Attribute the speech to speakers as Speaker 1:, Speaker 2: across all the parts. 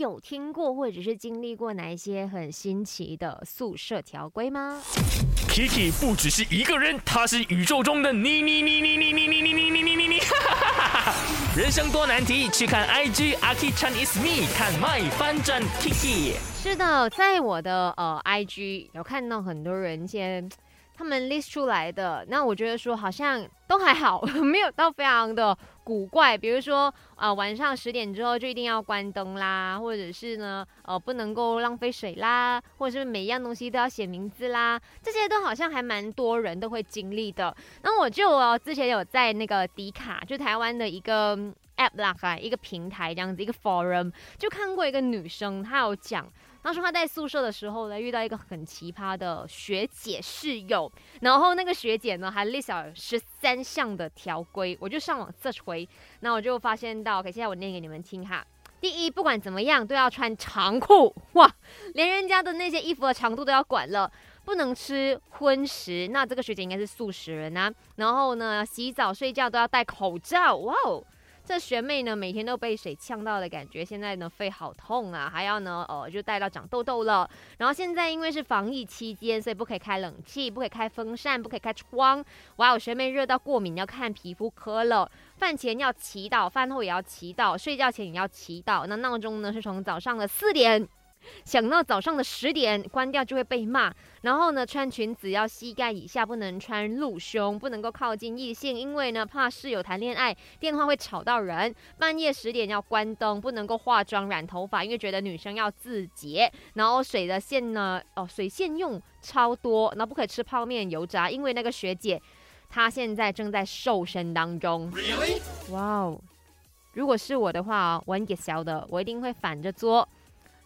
Speaker 1: 有听过或者是经历过哪一些很新奇的宿舍条规吗
Speaker 2: ？Kiki 不只是一个人，他是宇宙中的你你你你你你你你你你你你你，人生多难题，去看 IG Aki Chan is me，看 My 翻转 Kiki。
Speaker 1: 是的，在我的呃 IG 有看到很多人先。他们 list 出来的，那我觉得说好像都还好，没有到非常的古怪。比如说啊，晚上十点之后就一定要关灯啦，或者是呢，呃，不能够浪费水啦，或者是每一样东西都要写名字啦，这些都好像还蛮多人都会经历的。那我就哦，之前有在那个迪卡，就台湾的一个 app 啦，一个平台这样子，一个 forum，就看过一个女生，她有讲。他说她在宿舍的时候呢，遇到一个很奇葩的学姐室友，然后那个学姐呢还列小十三项的条规，我就上网 search 回，那我就发现到，OK，现在我念给你们听哈。第一，不管怎么样都要穿长裤，哇，连人家的那些衣服的长度都要管了，不能吃荤食，那这个学姐应该是素食人啊。然后呢，洗澡睡觉都要戴口罩，哇哦。这学妹呢，每天都被水呛到的感觉，现在呢肺好痛啊，还要呢，呃，就带到长痘痘了。然后现在因为是防疫期间，所以不可以开冷气，不可以开风扇，不可以开窗。哇哦，学妹热到过敏，要看皮肤科了。饭前要祈祷，饭后也要祈祷，睡觉前也要祈祷。那闹钟呢，是从早上的四点。想到早上的十点关掉就会被骂，然后呢，穿裙子要膝盖以下，不能穿露胸，不能够靠近异性，因为呢怕室友谈恋爱，电话会吵到人。半夜十点要关灯，不能够化妆染头发，因为觉得女生要自洁。然后水的线呢，哦，水线用超多，然后不可以吃泡面油炸，因为那个学姐她现在正在瘦身当中。哇哦，如果是我的话，我很给小的，我一定会反着做。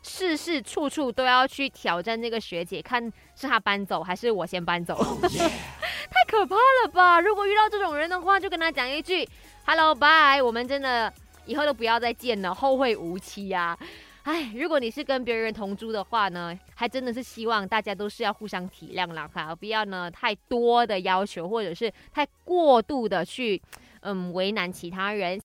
Speaker 1: 事事处处都要去挑战这个学姐，看是她搬走还是我先搬走，太可怕了吧！如果遇到这种人的话，就跟他讲一句 “hello bye”，我们真的以后都不要再见了，后会无期呀！哎，如果你是跟别人同住的话呢，还真的是希望大家都是要互相体谅啦，哈，不要呢太多的要求，或者是太过度的去嗯为难其他人。